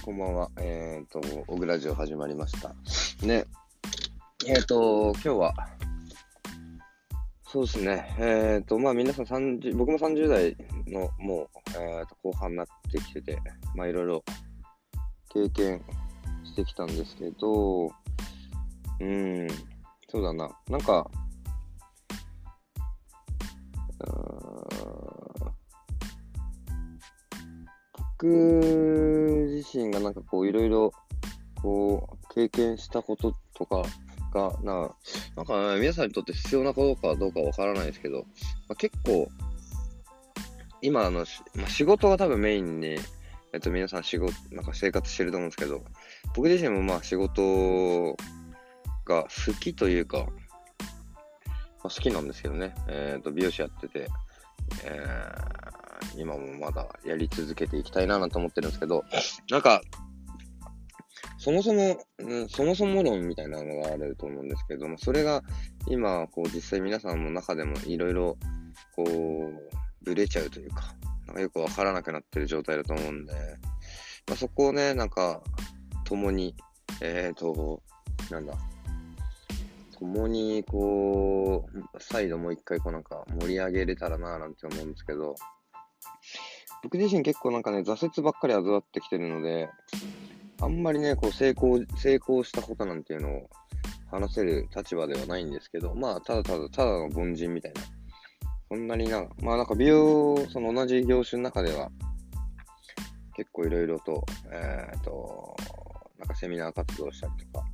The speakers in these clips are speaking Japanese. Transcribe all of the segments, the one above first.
ん、こんばんは。えっ、ー、と、オグラジオ始まりました。ね。えっ、ー、と、今日は、そうですね。えっ、ー、と、まあ皆さん30、僕も30代のもう、えー、と後半になってきてて、まあいろいろ経験してきたんですけど、うん、そうだな。なんか、僕自身がなんかこういろいろこう経験したこととかがな、なんか、皆さんにとって必要なことかどうかわからないですけど、まあ、結構、今あの、まあ、仕事が多分メインに、えっと皆さん仕事、なんか生活してると思うんですけど、僕自身もまあ仕事が好きというか、まあ、好きなんですけどね、え、ー、と美容師やってて、えー今もまだやり続けていきたいななんて思ってるんですけど、なんか、そもそも、うん、そもそも論みたいなのがあると思うんですけども、それが今、こう実際皆さんの中でもいろいろ、こう、ブレちゃうというか、なんかよくわからなくなってる状態だと思うんで、まあ、そこをね、なんか、共に、えっ、ー、と、なんだ、共に、こう、再度もう一回、こうなんか盛り上げれたらななんて思うんですけど、僕自身結構なんかね、挫折ばっかり味わってきてるので、あんまりね、こう成功、成功したことなんていうのを話せる立場ではないんですけど、まあ、ただただ、ただの凡人みたいな。そんなにな、まあなんか美容、その同じ業種の中では、結構いろいろと、えっ、ー、と、なんかセミナー活動したりとか、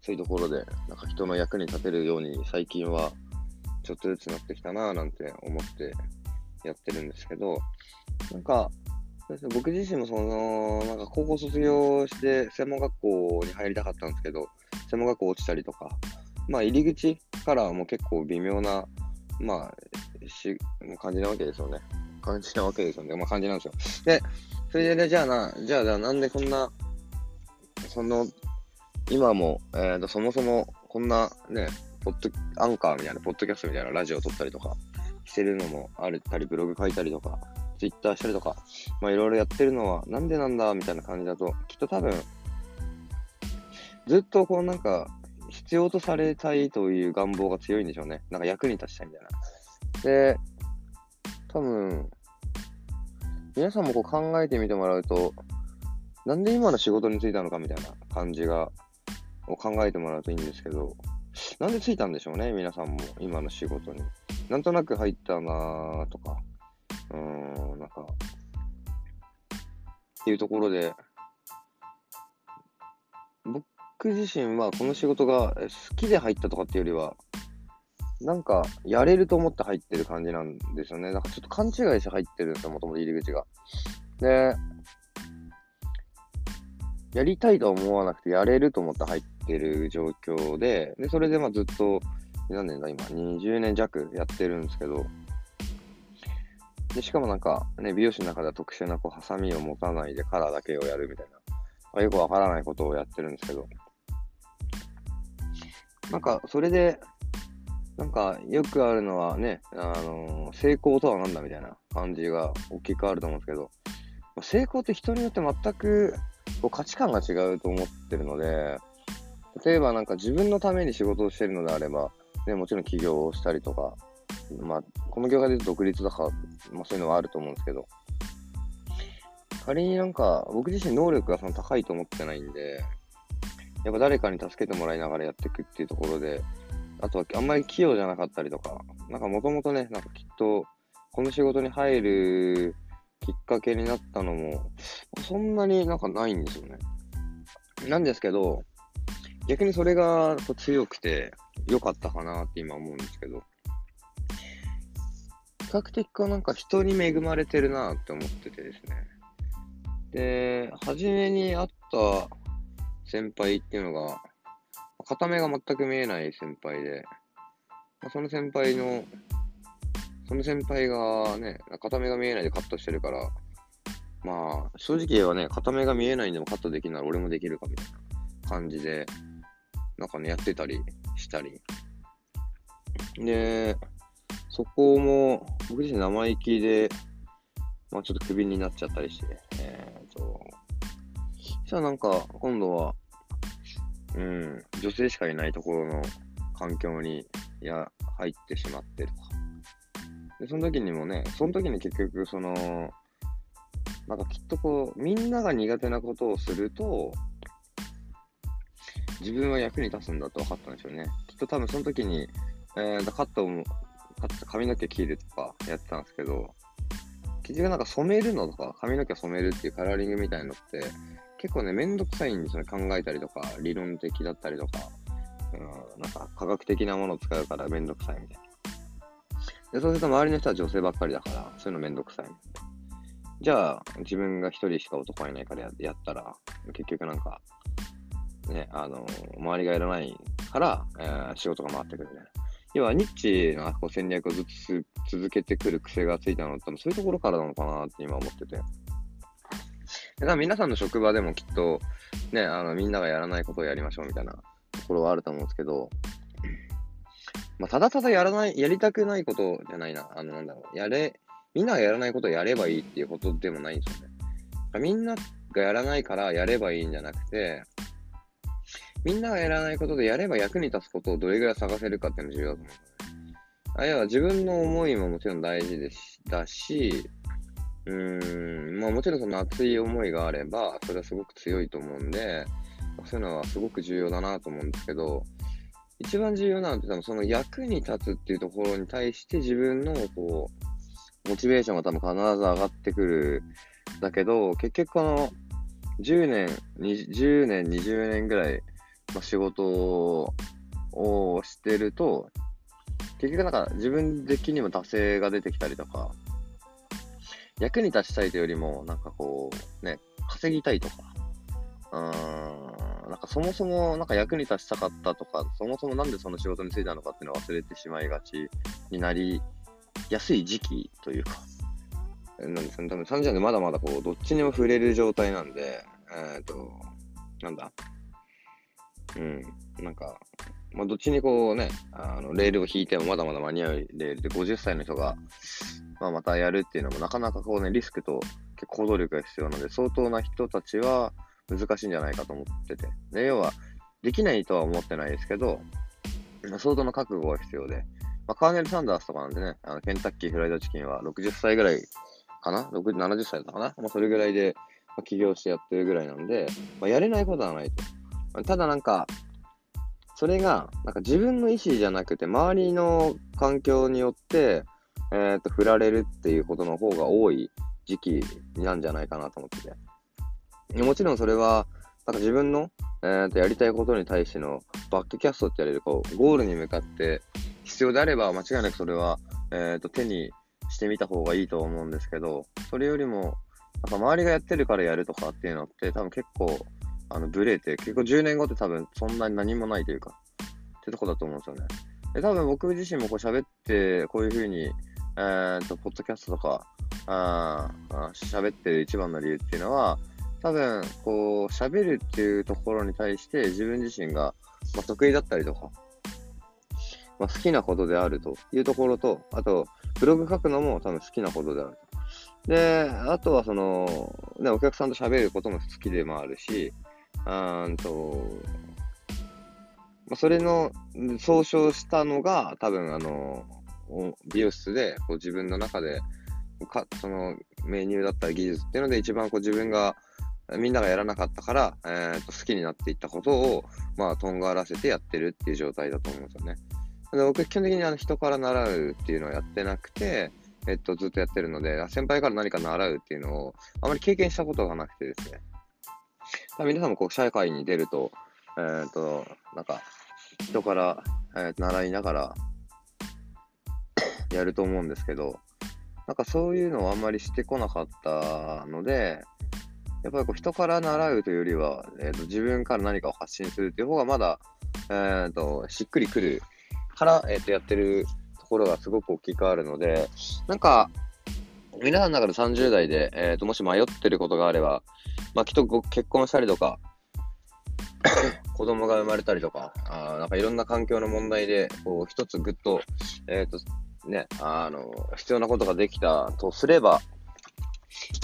そういうところで、なんか人の役に立てるように最近は、ちょっとずつなってきたなぁなんて思ってやってるんですけど、なんか、僕自身もその、なんか高校卒業して専門学校に入りたかったんですけど、専門学校落ちたりとか、まあ入り口からはもう結構微妙な、まあ、し、感じなわけですよね。感じなわけですよね。まあ感じなんですよ。で、それで、じゃあな、じゃあ、じゃあなんでこんな、その、今も、えっ、ー、と、そもそもこんなね、ポッド、アンカーみたいな、ポッドキャストみたいなラジオを撮ったりとか、してるのもあったり、ブログ書いたりとか、ツイッターしたりとか、まあいろいろやってるのは、なんでなんだみたいな感じだと、きっと多分、ずっとこうなんか、必要とされたいという願望が強いんでしょうね。なんか役に立ちたいみたいな。で、多分、皆さんもこう考えてみてもらうと、なんで今の仕事に就いたのかみたいな感じが、を考えてもらうといいんですけど、なんでついたんでしょうね、皆さんも、今の仕事に。なんとなく入ったなとか、うーん、なんか、っていうところで、僕自身はこの仕事が好きで入ったとかっていうよりは、なんか、やれると思って入ってる感じなんですよね。なんかちょっと勘違いして入ってるんですよ、もともと入り口が。で、やりたいとは思わなくて、やれると思って入ってる状況で、で、それでまあずっと、何年だ？今、20年弱やってるんですけど、で、しかもなんか、ね、美容師の中では特殊なこう、ハサミを持たないでカラーだけをやるみたいな、まあ、よくわからないことをやってるんですけど、なんか、それで、なんか、よくあるのはね、あのー、成功とは何だみたいな感じが大きくあると思うんですけど、成功って人によって全くこう価値観が違うと思ってるので、例えばなんか自分のために仕事をしてるのであれば、ね、もちろん起業をしたりとか、まあ、この業界で独立とか、まあ、そういうのはあると思うんですけど、仮になんか、僕自身能力がその高いと思ってないんで、やっぱ誰かに助けてもらいながらやっていくっていうところで、あとはあんまり器用じゃなかったりとか、なんかもともとね、なんかきっと、この仕事に入るきっかけになったのも、そんなになんかないんですよね。なんですけど、逆にそれが強くて良かったかなって今思うんですけど、比較的こうなんか人に恵まれてるなって思っててですね。で、初めに会った先輩っていうのが、片目が全く見えない先輩で、その先輩の、その先輩がね、片目が見えないでカットしてるから、まあ、正直言えばね、片目が見えないんでもカットできるなら俺もできるかみたいな感じで、なんかね、やってたりしたり。で、そこも、僕自身生意気で、まあちょっとクビになっちゃったりして、えーと、じゃあなんか、今度は、うん、女性しかいないところの環境に、いや、入ってしまってとか。で、その時にもね、その時に結局、その、なんかきっとこう、みんなが苦手なことをすると、自分は役に立つんだと分かったんでしょうね。きっと多分その時に、えー、カットも、カット髪の毛切るとかやってたんですけど、結局なんか染めるのとか、髪の毛染めるっていうカラーリングみたいのって、結構ね、めんどくさいんですよね。考えたりとか、理論的だったりとか、うん、なんか科学的なものを使うからめんどくさいみたいな。で、そうすると周りの人は女性ばっかりだから、そういうのめんどくさい。じゃあ、自分が一人しか男がいないからややったら、結局なんか、ね、あの、周りがいらないから、えー、仕事が回ってくるみたいな。要は、ニッチなこう戦略をずっと続けてくる癖がついたのって、そういうところからなのかなって今思ってて。だから皆さんの職場でもきっと、ね、あの、みんながやらないことをやりましょうみたいなところはあると思うんですけど、まあ、ただただやらない、やりたくないことじゃないな。あの、なんだろう。やれ、みんながやらないことをやればいいっていうことでもないんですよね。みんながやらないからやればいいんじゃなくて、みんながやらないことでやれば役に立つことをどれぐらい探せるかっていうのが重要だと思う。あるいは自分の思いももちろん大事でしだし、うーん、まあもちろんその熱い思いがあれば、それはすごく強いと思うんで、そういうのはすごく重要だなと思うんですけど、一番重要なのって多分その役に立つっていうところに対して自分のこう、モチベーションが多分必ず上がってくる。だけど、結局この10年、10年、20年ぐらいまあ、仕事をしてると、結局なんか自分的にも惰性が出てきたりとか、役に立ちたいというよりも、なんかこう、ね、稼ぎたいとか、うーん、なんかそもそもなんか役に立ちたかったとか、そもそもなんでその仕事に就いたのかっていうのを忘れてしまいがちになりやすい時期というか、なんですね。多分30年でまだまだこう、どっちにも触れる状態なんで、えっ、ー、と、なんだ、うん。なんか、まあ、どっちにこうね、あの、レールを引いてもまだまだ間に合うレールで50歳の人が、まあ、またやるっていうのもなかなかこうね、リスクと結構行動力が必要なので、相当な人たちは難しいんじゃないかと思ってて。で、要は、できないとは思ってないですけど、相当の覚悟が必要で、まあ、カーネル・サンダースとかなんでね、あのケンタッキーフライドチキンは60歳ぐらいかな ?70 歳だったかな？まあ、それぐらいで、起業してやってるぐらいなんで、まあ、やれないことはないと。ただなんか、それが、なんか自分の意思じゃなくて、周りの環境によって、えっ、ー、と、振られるっていうことの方が多い時期なんじゃないかなと思ってて。もちろんそれは、なんか自分の、えー、とやりたいことに対してのバックキャストって言われるこうゴールに向かって必要であれば間違いなくそれは、えー、と手にしてみた方がいいと思うんですけど、それよりも、なんか周りがやってるからやるとかっていうのって多分結構あの、ブレて、結構10年後って多分そんなに何もないというか、ってとこだと思うんですよね。で、多分僕自身もこう喋って、こういうふうに、えー、っと、ポッドキャストとか、あ喋ってる一番の理由っていうのは、多分、こう、喋るっていうところに対して自分自身が、まあ、得意だったりとか、まあ、好きなことであるというところと、あと、ブログ書くのも多分好きなことである。で、あとはその、ね、お客さんと喋ることも好きでもあるし、うんと、まあ、それの総称したのが、多分あの、美容室でこう自分の中でか、そのメニューだったり技術っていうので一番こう自分が、みんながやらなかったから、えー、と好きになっていったことを、まあ、とんがらせてやってるっていう状態だと思うんですよね。で僕、基本的にあの人から習うっていうのをやってなくて、えっと、ずっとやってるので、先輩から何か習うっていうのをあまり経験したことがなくてですね。皆さんもこう社会に出ると、えっ、ー、と、なんか、人から、えー、習いながら やると思うんですけど、なんかそういうのをあんまりしてこなかったので、やっぱりこう人から習うというよりは、えーと、自分から何かを発信するっていう方がまだ、えーと、しっくりくるから、えーと、やってるところがすごく大きくあるので、なんか、皆さんの中で30代で、えーともし迷ってることがあれば、まあ、きっと結婚したりとか、子供が生まれたりとか、あなんかいろんな環境の問題で、こう、一つぐっと、えっ、ー、と、ね、あの、必要なことができたとすれば、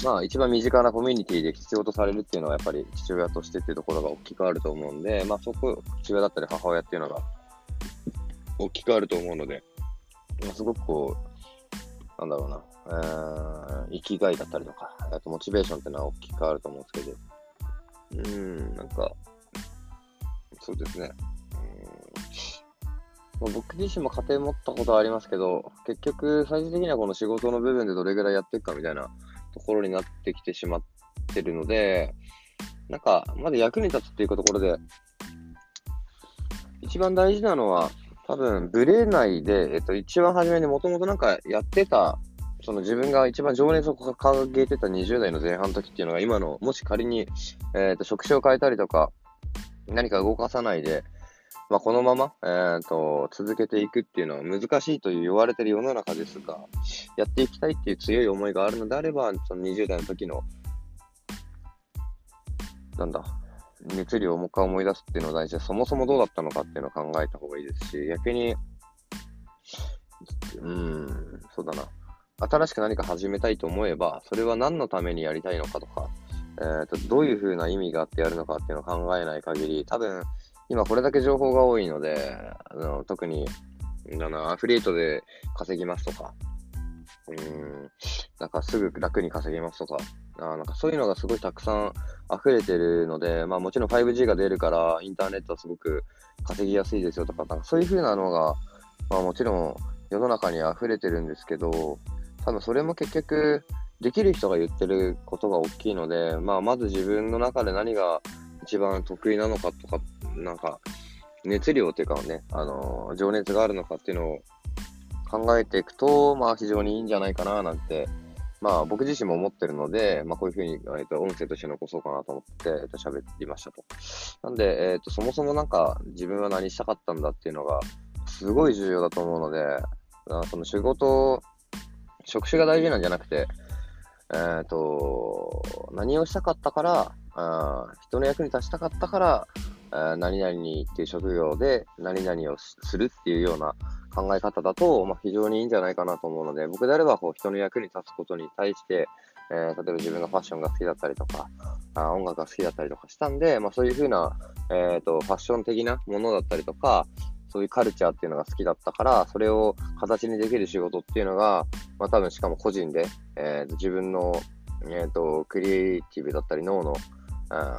まあ一番身近なコミュニティで必要とされるっていうのはやっぱり父親としてっていうところが大きくあると思うんで、まあそこ、父親だったり母親っていうのが大きくあると思うので、まあ、すごくこう、なんだろうな、えー、生きがいだったりとか、あとモチベーションっていうのは大きくあると思うんですけど、うん、なんか、そうですね。うん、僕自身も家庭持ったことはありますけど、結局、最終的にはこの仕事の部分でどれぐらいやっていくかみたいなところになってきてしまってるので、なんか、まだ役に立つっていうところで、一番大事なのは、多分、ブレないで、えっと、一番初めにもともとなんかやってた、その自分が一番情熱を掲げてた20代の前半の時っていうのが、今の、もし仮に、えっと、職種を変えたりとか、何か動かさないで、まあ、このまま、えーと、続けていくっていうのは難しいと言われてる世の中ですが、やっていきたいっていう強い思いがあるのであれば、その20代の時の、なんだ、熱量をもう一回思い出すっていうのは大事で、そもそもどうだったのかっていうのを考えた方がいいですし、逆に、うん、そうだな。新しく何か始めたいと思えば、それは何のためにやりたいのかとか、えーと、どういうふうな意味があってやるのかっていうのを考えない限り、多分、今これだけ情報が多いので、あの特に、あの、アフリエイトで稼ぎますとか、うん、なんかすぐ楽に稼げますとか、あなんかそういうのがすごいたくさん溢れてるので、まあもちろん 5G が出るからインターネットはすごく稼ぎやすいですよとか、なんかそういう風なのが、まあもちろん世の中に溢れてるんですけど、多分それも結局、できる人が言ってることが大きいので、まあ、まず自分の中で何が一番得意なのかとか、なんか、熱量っていうかね、あのー、情熱があるのかっていうのを考えていくと、まあ、非常にいいんじゃないかな、なんて、まあ、僕自身も思ってるので、まあ、こういうふうに、えっと、音声として残そうかなと思って、えっと、喋りましたと。なんで、えっと、そもそもなんか、自分は何したかったんだっていうのが、すごい重要だと思うので、その仕事、職種が大事なんじゃなくて、えっ、と、何をしたかったから、あ人の役に立ちたかったから、何々にっていう職業で何々をするっていうような考え方だと、まあ、非常にいいんじゃないかなと思うので、僕であればこう人の役に立つことに対して、えー、例えば自分がファッションが好きだったりとか、あ音楽が好きだったりとかしたんで、まあ、そういうふうな、えーと、ファッション的なものだったりとか、そういうカルチャーっていうのが好きだったから、それを形にできる仕事っていうのが、まあ多分しかも個人で、えー、自分の、えーと、クリエイティブだったり脳の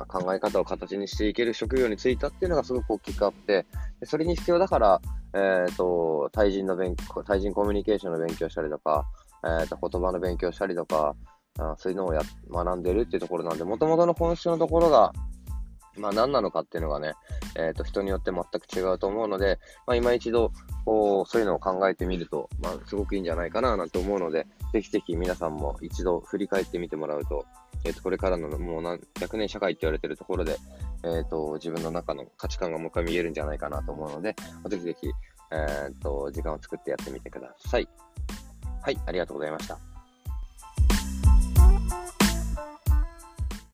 考え方を形にしていける職業に就いたっていうのがすごく大きくあって、それに必要だから、えーと、対人の勉強、対人コミュニケーションの勉強したりとか、えーと、言葉の勉強したりとか、あそういうのをや学んでるっていうところなんで、もともとの本質のところが、まあ何なのかっていうのがね、えっ、ー、と人によって全く違うと思うので、まあ今一度、こう、そういうのを考えてみると、まあすごくいいんじゃないかななんて思うので、ぜひぜひ皆さんも一度振り返ってみてもらうと、えっ、ー、と、これからのもう何百年社会って言われてるところで、えっ、ー、と、自分の中の価値観がもう一回見えるんじゃないかなと思うので、ぜひぜひ、えっ、と、時間を作ってやってみてください。はい、ありがとうございました。